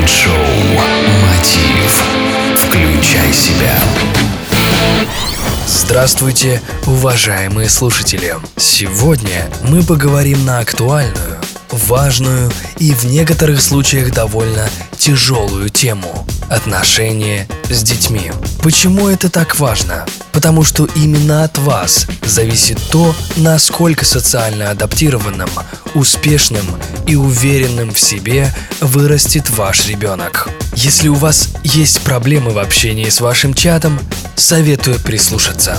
Майншоу Мотив. Включай себя. Здравствуйте, уважаемые слушатели! Сегодня мы поговорим на актуальную, важную и в некоторых случаях довольно тяжелую тему – отношения с детьми. Почему это так важно? Потому что именно от вас зависит то, насколько социально адаптированным, успешным и уверенным в себе вырастет ваш ребенок. Если у вас есть проблемы в общении с вашим чадом, советую прислушаться.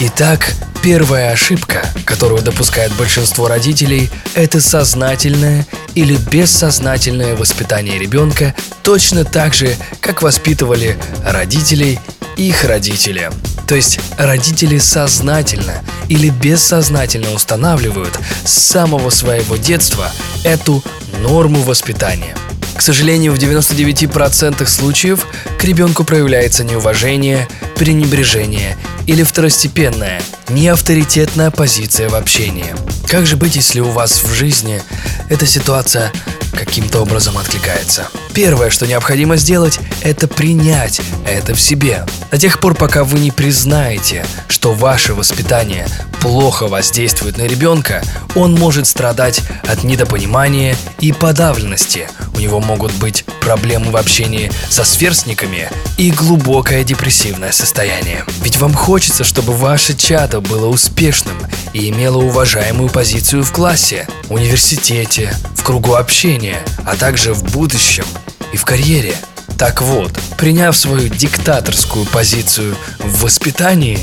Итак, первая ошибка, которую допускает большинство родителей, это сознательное или бессознательное воспитание ребенка точно так же, как воспитывали родителей их родители. То есть родители сознательно или бессознательно устанавливают с самого своего детства эту норму воспитания. К сожалению, в 99% случаев к ребенку проявляется неуважение, пренебрежение или второстепенная, неавторитетная позиция в общении. Как же быть, если у вас в жизни эта ситуация каким-то образом откликается. Первое, что необходимо сделать, это принять это в себе. До тех пор, пока вы не признаете, что ваше воспитание плохо воздействует на ребенка, он может страдать от недопонимания и подавленности. У него могут быть проблемы в общении со сверстниками и глубокое депрессивное состояние. Ведь вам хочется, чтобы ваше чадо было успешным и имело уважаемую позицию в классе, университете, в кругу общения, а также в будущем и в карьере. Так вот, приняв свою диктаторскую позицию в воспитании,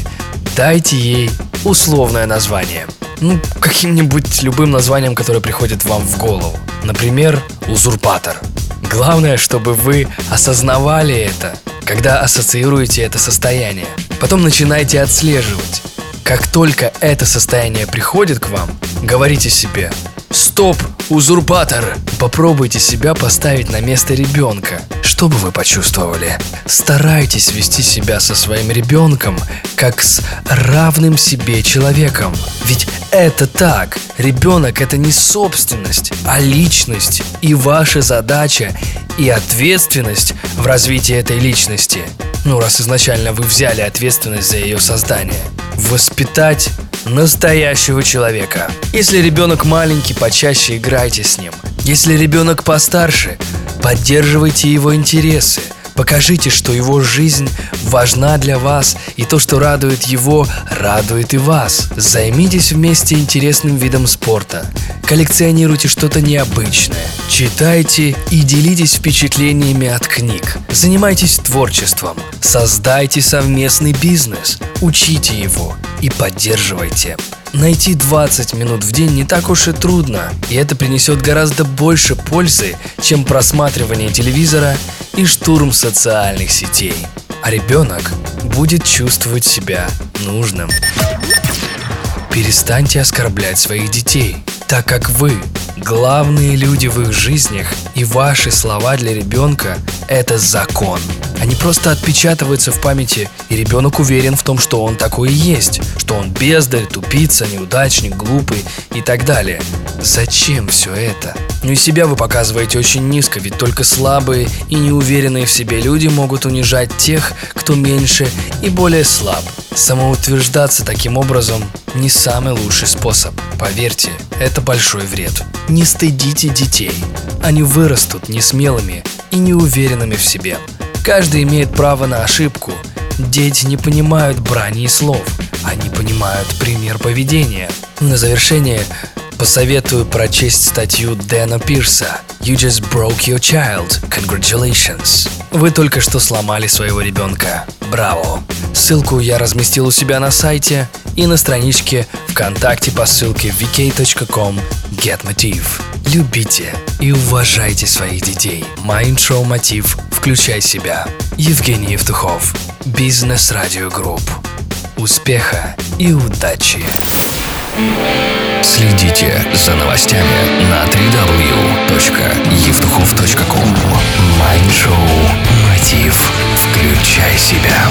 дайте ей условное название. Ну, каким-нибудь любым названием, которое приходит вам в голову. Например, узурпатор. Главное, чтобы вы осознавали это, когда ассоциируете это состояние. Потом начинайте отслеживать. Как только это состояние приходит к вам, говорите себе «Стоп, узурпатор!» Попробуйте себя поставить на место ребенка. Что бы вы почувствовали? Старайтесь вести себя со своим ребенком как с равным себе человеком. Ведь это так. Ребенок это не собственность, а личность. И ваша задача и ответственность в развитии этой личности. Ну, раз изначально вы взяли ответственность за ее создание. Воспитать настоящего человека. Если ребенок маленький, почаще играйте с ним. Если ребенок постарше, поддерживайте его интересы. Покажите, что его жизнь важна для вас, и то, что радует его, радует и вас. Займитесь вместе интересным видом спорта. Коллекционируйте что-то необычное. Читайте и делитесь впечатлениями от книг. Занимайтесь творчеством. Создайте совместный бизнес. Учите его и поддерживайте. Найти 20 минут в день не так уж и трудно, и это принесет гораздо больше пользы, чем просматривание телевизора и штурм социальных сетей. А ребенок будет чувствовать себя нужным. Перестаньте оскорблять своих детей, так как вы главные люди в их жизнях, и ваши слова для ребенка – это закон. Они просто отпечатываются в памяти, и ребенок уверен в том, что он такой и есть, что он бездарь, тупица, неудачник, глупый и так далее. Зачем все это? Ну и себя вы показываете очень низко, ведь только слабые и неуверенные в себе люди могут унижать тех, кто меньше и более слаб. Самоутверждаться таким образом не самый лучший способ. Поверьте, это большой вред. Не стыдите детей. Они вырастут несмелыми и неуверенными в себе. Каждый имеет право на ошибку. Дети не понимают брани и слов. Они понимают пример поведения. На завершение посоветую прочесть статью Дэна Пирса «You just broke your child. Congratulations». Вы только что сломали своего ребенка. Браво! Ссылку я разместил у себя на сайте и на страничке ВКонтакте по ссылке vk.com getmotiv. Любите и уважайте своих детей. Mind Show Мотив «Включай себя». Евгений Евтухов. Бизнес Радио Групп. Успеха и удачи! Следите за новостями на www.евтухов.com Mind Show Мотив. Включай себя.